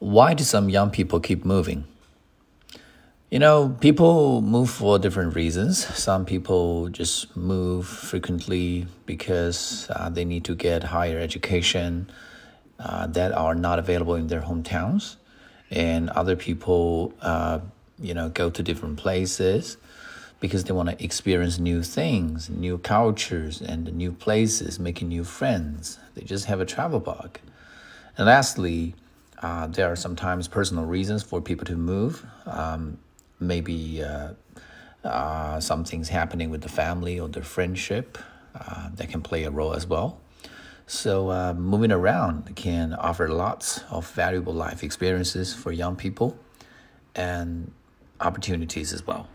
Why do some young people keep moving? You know, people move for different reasons. Some people just move frequently because uh, they need to get higher education uh, that are not available in their hometowns. And other people, uh, you know, go to different places because they want to experience new things, new cultures, and new places, making new friends. They just have a travel bug. And lastly, uh, there are sometimes personal reasons for people to move. Um, maybe uh, uh, some things happening with the family or the friendship uh, that can play a role as well. So, uh, moving around can offer lots of valuable life experiences for young people and opportunities as well.